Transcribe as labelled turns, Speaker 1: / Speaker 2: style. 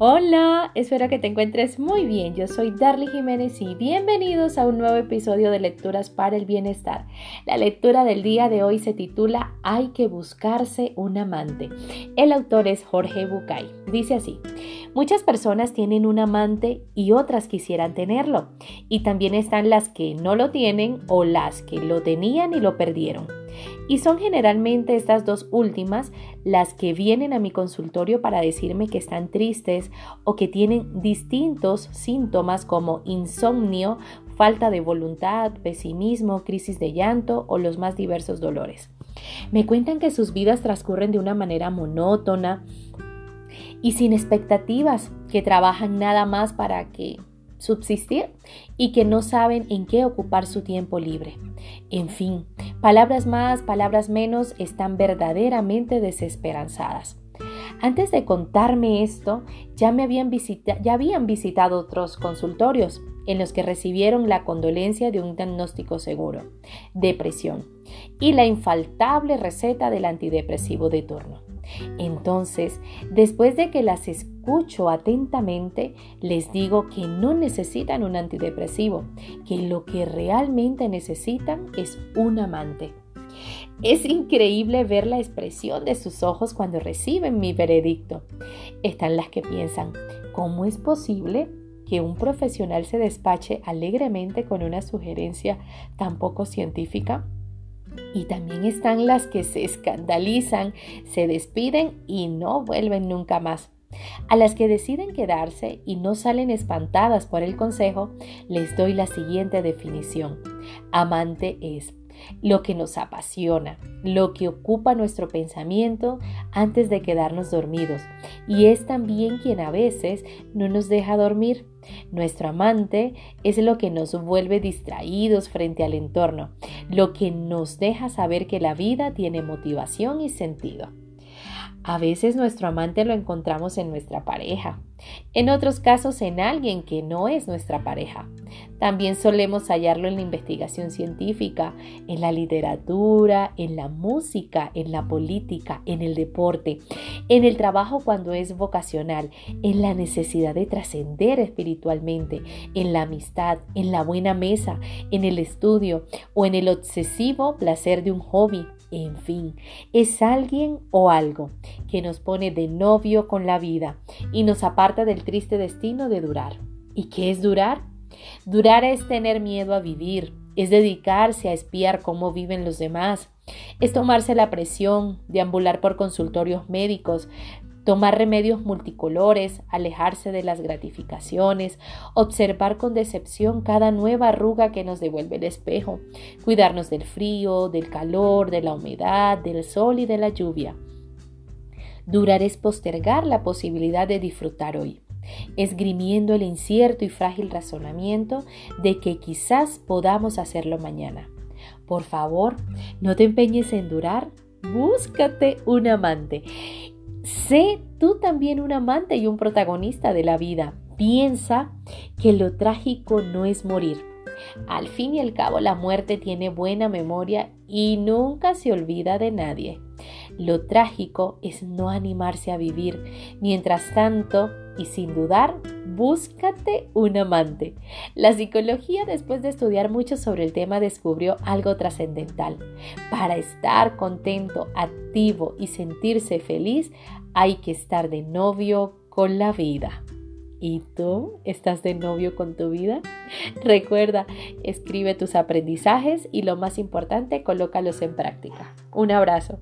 Speaker 1: Hola, espero que te encuentres muy bien. Yo soy Darly Jiménez y bienvenidos a un nuevo episodio de Lecturas para el Bienestar. La lectura del día de hoy se titula Hay que buscarse un amante. El autor es Jorge Bucay. Dice así, muchas personas tienen un amante y otras quisieran tenerlo. Y también están las que no lo tienen o las que lo tenían y lo perdieron. Y son generalmente estas dos últimas las que vienen a mi consultorio para decirme que están tristes o que tienen distintos síntomas como insomnio, falta de voluntad, pesimismo, crisis de llanto o los más diversos dolores. Me cuentan que sus vidas transcurren de una manera monótona y sin expectativas, que trabajan nada más para que subsistir y que no saben en qué ocupar su tiempo libre. En fin, palabras más, palabras menos están verdaderamente desesperanzadas. Antes de contarme esto, ya me habían, ya habían visitado otros consultorios en los que recibieron la condolencia de un diagnóstico seguro, depresión, y la infaltable receta del antidepresivo de turno. Entonces, después de que las escucho atentamente, les digo que no necesitan un antidepresivo, que lo que realmente necesitan es un amante. Es increíble ver la expresión de sus ojos cuando reciben mi veredicto. Están las que piensan, ¿cómo es posible que un profesional se despache alegremente con una sugerencia tan poco científica? Y también están las que se escandalizan, se despiden y no vuelven nunca más. A las que deciden quedarse y no salen espantadas por el consejo, les doy la siguiente definición. Amante es lo que nos apasiona, lo que ocupa nuestro pensamiento antes de quedarnos dormidos. Y es también quien a veces no nos deja dormir. Nuestro amante es lo que nos vuelve distraídos frente al entorno, lo que nos deja saber que la vida tiene motivación y sentido. A veces nuestro amante lo encontramos en nuestra pareja, en otros casos en alguien que no es nuestra pareja. También solemos hallarlo en la investigación científica, en la literatura, en la música, en la política, en el deporte, en el trabajo cuando es vocacional, en la necesidad de trascender espiritualmente, en la amistad, en la buena mesa, en el estudio o en el obsesivo placer de un hobby en fin, es alguien o algo que nos pone de novio con la vida y nos aparta del triste destino de durar. ¿Y qué es durar? Durar es tener miedo a vivir, es dedicarse a espiar cómo viven los demás, es tomarse la presión, deambular por consultorios médicos, tomar remedios multicolores, alejarse de las gratificaciones, observar con decepción cada nueva arruga que nos devuelve el espejo, cuidarnos del frío, del calor, de la humedad, del sol y de la lluvia. Durar es postergar la posibilidad de disfrutar hoy, esgrimiendo el incierto y frágil razonamiento de que quizás podamos hacerlo mañana. Por favor, no te empeñes en durar, búscate un amante Sé tú también un amante y un protagonista de la vida. Piensa que lo trágico no es morir. Al fin y al cabo la muerte tiene buena memoria y nunca se olvida de nadie. Lo trágico es no animarse a vivir. Mientras tanto, y sin dudar, búscate un amante. La psicología, después de estudiar mucho sobre el tema, descubrió algo trascendental. Para estar contento, activo y sentirse feliz, hay que estar de novio con la vida. ¿Y tú estás de novio con tu vida? Recuerda, escribe tus aprendizajes y lo más importante, colócalos en práctica. Un abrazo.